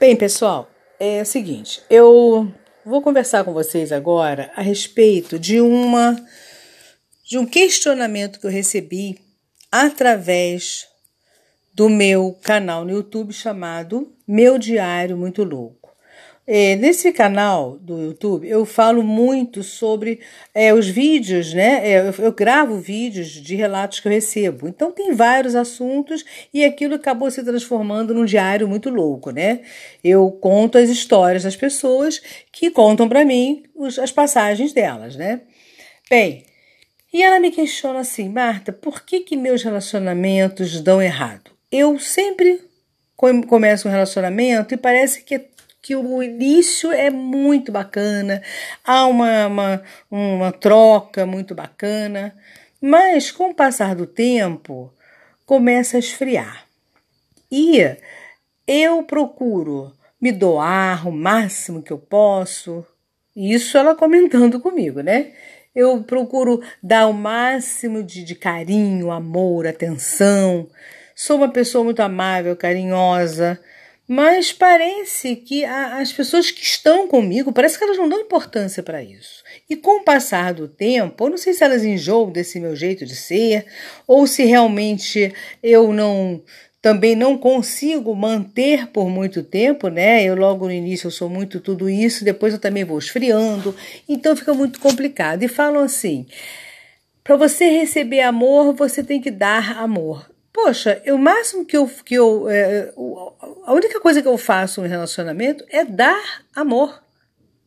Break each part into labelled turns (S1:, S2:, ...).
S1: Bem, pessoal, é o seguinte, eu vou conversar com vocês agora a respeito de uma de um questionamento que eu recebi através do meu canal no YouTube chamado Meu Diário Muito Louco. É, nesse canal do YouTube eu falo muito sobre é, os vídeos, né? É, eu, eu, gravo vídeos de relatos que eu recebo. Então tem vários assuntos e aquilo acabou se transformando num diário muito louco, né? Eu conto as histórias das pessoas que contam para mim os, as passagens delas, né? Bem, e ela me questiona assim, Marta, por que que meus relacionamentos dão errado? Eu sempre começo um relacionamento e parece que é que o início é muito bacana, há uma, uma, uma troca muito bacana, mas com o passar do tempo começa a esfriar. E eu procuro me doar o máximo que eu posso, isso ela comentando comigo, né? Eu procuro dar o máximo de, de carinho, amor, atenção. Sou uma pessoa muito amável, carinhosa, mas parece que a, as pessoas que estão comigo, parece que elas não dão importância para isso. E com o passar do tempo, eu não sei se elas enjoam desse meu jeito de ser, ou se realmente eu não também não consigo manter por muito tempo, né? Eu logo no início eu sou muito tudo isso, depois eu também vou esfriando, então fica muito complicado. E falam assim: para você receber amor, você tem que dar amor. Poxa, o máximo que eu. Que eu é, a única coisa que eu faço no relacionamento é dar amor.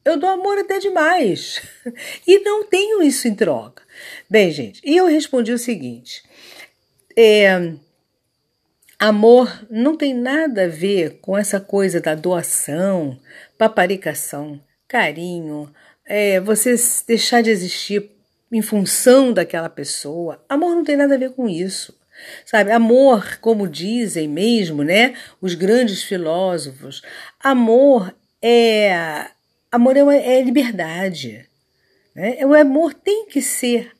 S1: Eu dou amor até demais. E não tenho isso em troca. Bem, gente, e eu respondi o seguinte: é, amor não tem nada a ver com essa coisa da doação, paparicação, carinho, é, você deixar de existir em função daquela pessoa. Amor não tem nada a ver com isso. Sabe, amor, como dizem mesmo, né, os grandes filósofos, amor é amor é, uma, é liberdade. Né? O amor tem que ser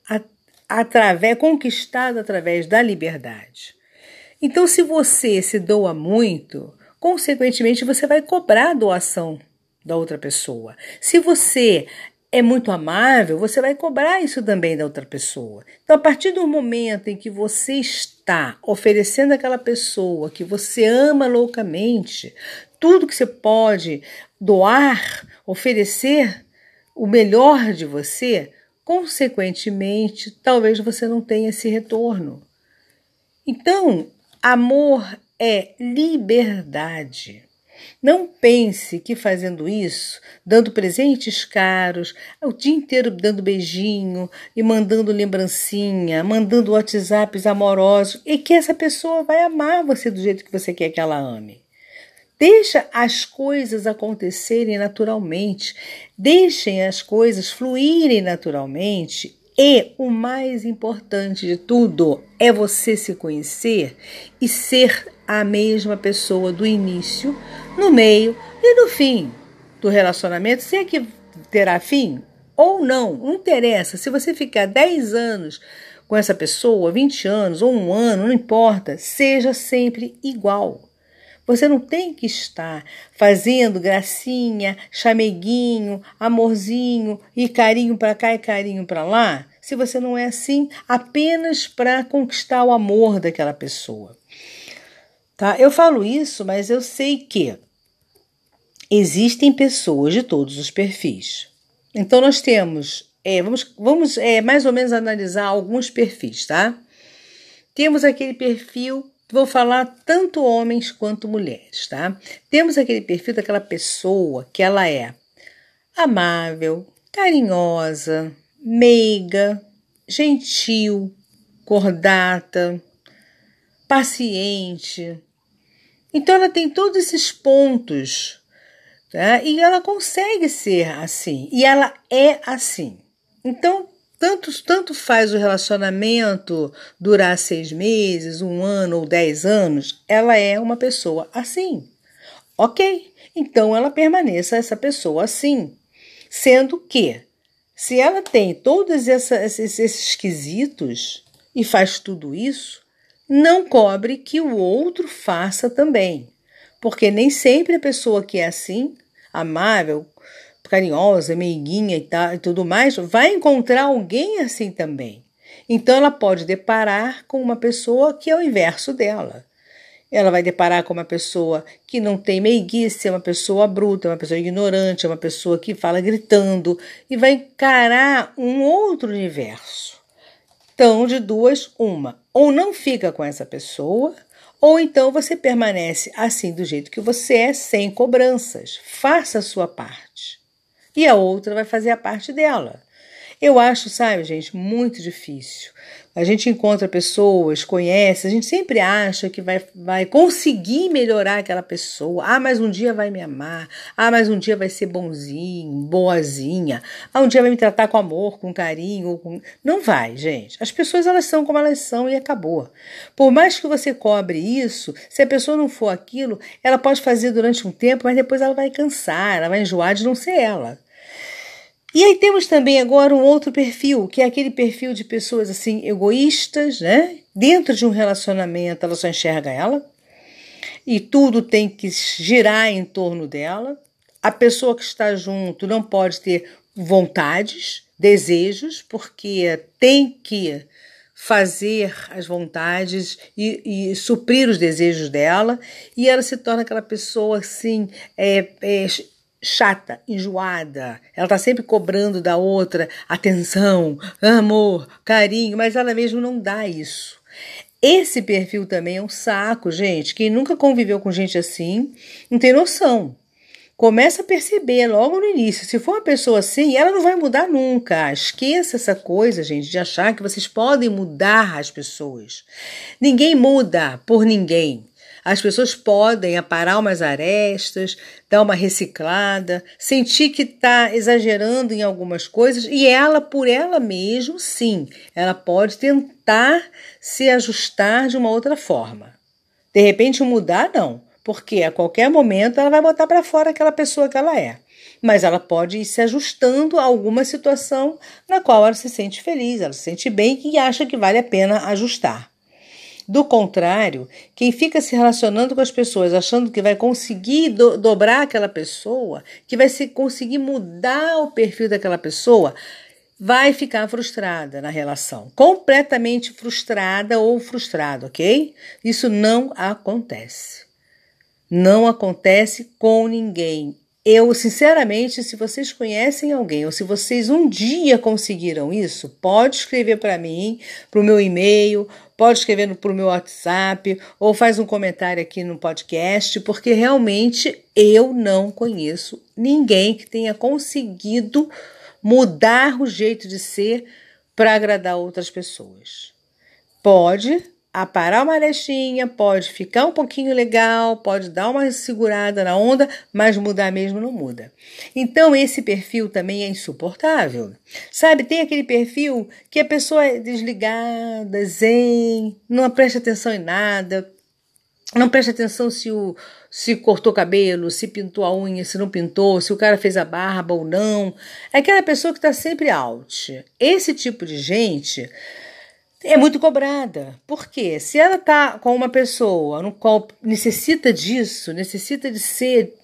S1: através conquistado através da liberdade. Então, se você se doa muito, consequentemente você vai cobrar a doação da outra pessoa. Se você é muito amável, você vai cobrar isso também da outra pessoa. Então, a partir do momento em que você está oferecendo àquela pessoa que você ama loucamente, tudo que você pode doar, oferecer o melhor de você, consequentemente, talvez você não tenha esse retorno. Então, amor é liberdade. Não pense que fazendo isso, dando presentes caros, o dia inteiro dando beijinho e mandando lembrancinha, mandando WhatsApps amorosos, e que essa pessoa vai amar você do jeito que você quer que ela ame. Deixa as coisas acontecerem naturalmente, deixem as coisas fluírem naturalmente e o mais importante de tudo é você se conhecer e ser a mesma pessoa do início, no meio e no fim do relacionamento, se é que terá fim ou não, não interessa. Se você ficar 10 anos com essa pessoa, 20 anos ou um ano, não importa, seja sempre igual. Você não tem que estar fazendo gracinha, chameguinho, amorzinho e carinho para cá e carinho para lá, se você não é assim apenas para conquistar o amor daquela pessoa. Tá? Eu falo isso, mas eu sei que existem pessoas de todos os perfis. Então nós temos, é, vamos, vamos é, mais ou menos analisar alguns perfis, tá? Temos aquele perfil, vou falar tanto homens quanto mulheres, tá? Temos aquele perfil daquela pessoa que ela é amável, carinhosa, meiga, gentil, cordata, paciente, então ela tem todos esses pontos tá? e ela consegue ser assim e ela é assim. Então tanto, tanto faz o relacionamento durar seis meses, um ano ou dez anos, ela é uma pessoa assim. Ok, então ela permaneça essa pessoa assim. Sendo que, se ela tem todos esses, esses quesitos e faz tudo isso, não cobre que o outro faça também. Porque nem sempre a pessoa que é assim, amável, carinhosa, meiguinha e, tal, e tudo mais, vai encontrar alguém assim também. Então ela pode deparar com uma pessoa que é o inverso dela. Ela vai deparar com uma pessoa que não tem meiguice, é uma pessoa bruta, é uma pessoa ignorante, é uma pessoa que fala gritando e vai encarar um outro universo. Então, de duas, uma. Ou não fica com essa pessoa, ou então você permanece assim do jeito que você é, sem cobranças. Faça a sua parte. E a outra vai fazer a parte dela. Eu acho, sabe, gente, muito difícil. A gente encontra pessoas, conhece, a gente sempre acha que vai, vai conseguir melhorar aquela pessoa. Ah, mas um dia vai me amar. Ah, mas um dia vai ser bonzinho, boazinha. Ah, um dia vai me tratar com amor, com carinho. Com... Não vai, gente. As pessoas, elas são como elas são e acabou. Por mais que você cobre isso, se a pessoa não for aquilo, ela pode fazer durante um tempo, mas depois ela vai cansar, ela vai enjoar de não ser ela. E aí temos também agora um outro perfil, que é aquele perfil de pessoas assim egoístas, né? Dentro de um relacionamento, ela só enxerga ela e tudo tem que girar em torno dela. A pessoa que está junto não pode ter vontades, desejos, porque tem que fazer as vontades e, e, suprir os desejos dela, e ela se torna aquela pessoa assim, é, é, chata, enjoada. Ela está sempre cobrando da outra atenção, amor, carinho, mas ela mesma não dá isso. Esse perfil também é um saco, gente. Quem nunca conviveu com gente assim não tem noção. Começa a perceber logo no início. Se for uma pessoa assim, ela não vai mudar nunca. Esqueça essa coisa, gente, de achar que vocês podem mudar as pessoas. Ninguém muda por ninguém. As pessoas podem aparar umas arestas, dar uma reciclada, sentir que está exagerando em algumas coisas e ela, por ela mesma, sim, ela pode tentar se ajustar de uma outra forma. De repente, mudar, não, porque a qualquer momento ela vai botar para fora aquela pessoa que ela é. Mas ela pode ir se ajustando a alguma situação na qual ela se sente feliz, ela se sente bem e acha que vale a pena ajustar. Do contrário, quem fica se relacionando com as pessoas achando que vai conseguir do, dobrar aquela pessoa, que vai se conseguir mudar o perfil daquela pessoa, vai ficar frustrada na relação, completamente frustrada ou frustrado, ok? Isso não acontece. Não acontece com ninguém. Eu, sinceramente, se vocês conhecem alguém ou se vocês um dia conseguiram isso, pode escrever para mim, para o meu e-mail, pode escrever para o meu WhatsApp ou faz um comentário aqui no podcast, porque realmente eu não conheço ninguém que tenha conseguido mudar o jeito de ser para agradar outras pessoas. Pode aparar uma arestinha, pode ficar um pouquinho legal, pode dar uma segurada na onda, mas mudar mesmo não muda. Então esse perfil também é insuportável. Sabe, tem aquele perfil que a pessoa é desligada, zen, não presta atenção em nada, não presta atenção se o se cortou cabelo, se pintou a unha, se não pintou, se o cara fez a barba ou não. É aquela pessoa que está sempre out. Esse tipo de gente é muito cobrada. Por quê? Se ela está com uma pessoa no qual necessita disso, necessita de ser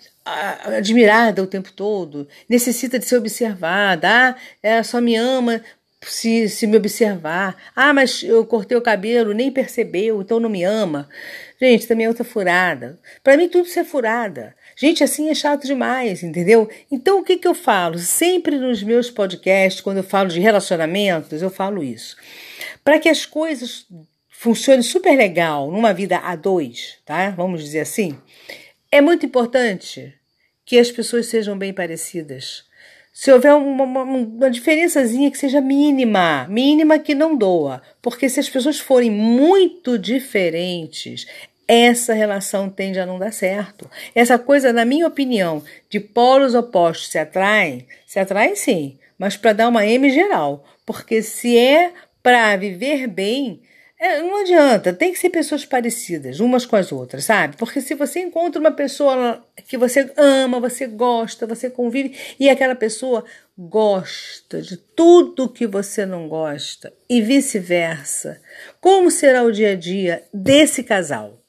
S1: admirada o tempo todo, necessita de ser observada, ah, ela só me ama se, se me observar. Ah, mas eu cortei o cabelo, nem percebeu, então não me ama. Gente, também é outra furada. Para mim, tudo isso é furada. Gente, assim é chato demais, entendeu? Então, o que, que eu falo? Sempre nos meus podcasts, quando eu falo de relacionamentos, eu falo isso. Para que as coisas funcionem super legal numa vida a dois, tá? Vamos dizer assim, é muito importante que as pessoas sejam bem parecidas. Se houver uma, uma, uma diferençazinha que seja mínima, mínima que não doa, porque se as pessoas forem muito diferentes, essa relação tende a não dar certo. Essa coisa, na minha opinião, de polos opostos se atraem, se atraem sim, mas para dar uma M geral. Porque se é para viver bem, é, não adianta, tem que ser pessoas parecidas, umas com as outras, sabe? Porque se você encontra uma pessoa que você ama, você gosta, você convive, e aquela pessoa gosta de tudo que você não gosta, e vice-versa, como será o dia a dia desse casal?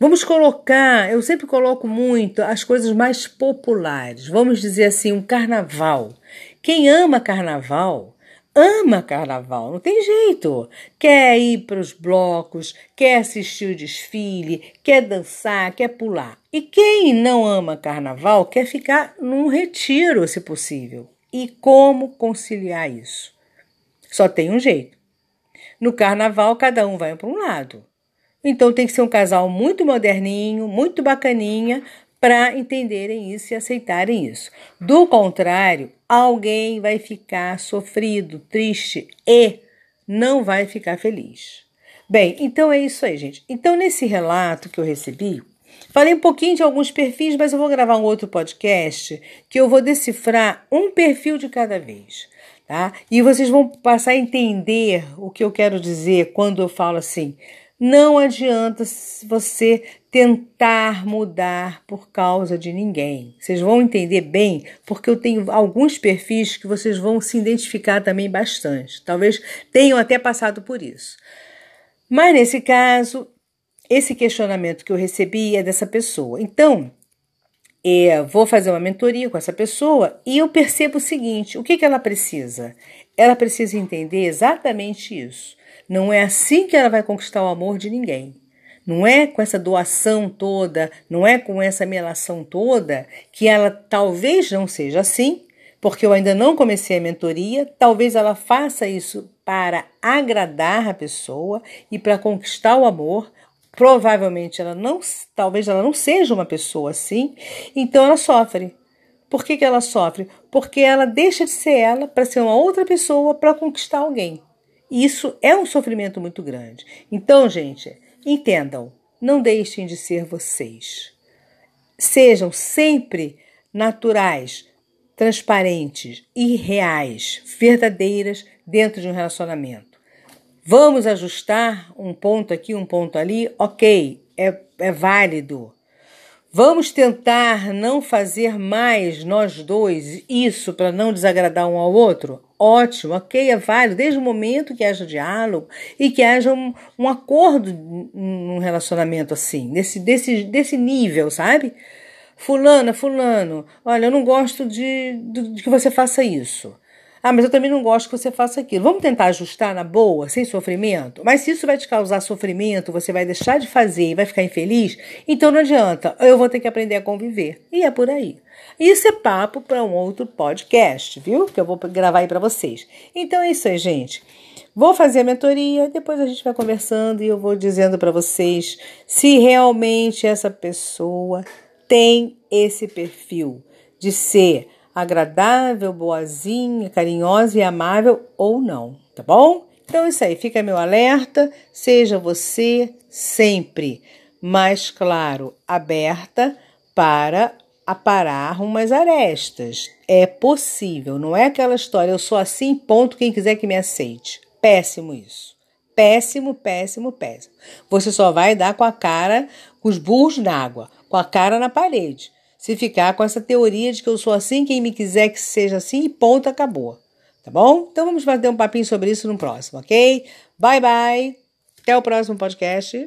S1: Vamos colocar, eu sempre coloco muito as coisas mais populares. Vamos dizer assim, um carnaval. Quem ama carnaval, ama carnaval, não tem jeito. Quer ir para os blocos, quer assistir o desfile, quer dançar, quer pular. E quem não ama carnaval quer ficar num retiro, se possível. E como conciliar isso? Só tem um jeito. No carnaval, cada um vai para um lado. Então tem que ser um casal muito moderninho, muito bacaninha, para entenderem isso e aceitarem isso. Do contrário, alguém vai ficar sofrido, triste e não vai ficar feliz. Bem, então é isso aí, gente. Então, nesse relato que eu recebi, falei um pouquinho de alguns perfis, mas eu vou gravar um outro podcast que eu vou decifrar um perfil de cada vez. Tá? E vocês vão passar a entender o que eu quero dizer quando eu falo assim: não adianta você tentar mudar por causa de ninguém. Vocês vão entender bem, porque eu tenho alguns perfis que vocês vão se identificar também bastante. Talvez tenham até passado por isso. Mas nesse caso, esse questionamento que eu recebi é dessa pessoa. Então, é, vou fazer uma mentoria com essa pessoa e eu percebo o seguinte: o que, que ela precisa? Ela precisa entender exatamente isso não é assim que ela vai conquistar o amor de ninguém. Não é com essa doação toda, não é com essa melação toda que ela talvez não seja assim, porque eu ainda não comecei a mentoria, talvez ela faça isso para agradar a pessoa e para conquistar o amor. Provavelmente ela não, talvez ela não seja uma pessoa assim, então ela sofre. Por que, que ela sofre? Porque ela deixa de ser ela para ser uma outra pessoa para conquistar alguém. Isso é um sofrimento muito grande. Então, gente, entendam, não deixem de ser vocês. Sejam sempre naturais, transparentes e reais, verdadeiras dentro de um relacionamento. Vamos ajustar um ponto aqui, um ponto ali? Ok, é, é válido. Vamos tentar não fazer mais nós dois isso para não desagradar um ao outro? Ótimo, ok, é válido, desde o momento que haja diálogo e que haja um, um acordo num relacionamento assim, desse, desse, desse nível, sabe? Fulana, fulano, olha, eu não gosto de, de, de que você faça isso. Ah, mas eu também não gosto que você faça aquilo. Vamos tentar ajustar na boa, sem sofrimento? Mas se isso vai te causar sofrimento, você vai deixar de fazer e vai ficar infeliz, então não adianta. Eu vou ter que aprender a conviver. E é por aí. Isso é papo para um outro podcast, viu? Que eu vou gravar aí para vocês. Então é isso aí, gente. Vou fazer a mentoria, depois a gente vai conversando e eu vou dizendo para vocês se realmente essa pessoa tem esse perfil de ser agradável, boazinha, carinhosa e amável ou não, tá bom? Então é isso aí, fica meu alerta, seja você sempre mais claro, aberta para aparar umas arestas. É possível, não é aquela história, eu sou assim, ponto, quem quiser que me aceite. Péssimo isso. Péssimo, péssimo, péssimo. Você só vai dar com a cara, com os burros na água, com a cara na parede se ficar com essa teoria de que eu sou assim, quem me quiser que seja assim e ponto, acabou. Tá bom? Então vamos bater um papinho sobre isso no próximo, ok? Bye, bye. Até o próximo podcast.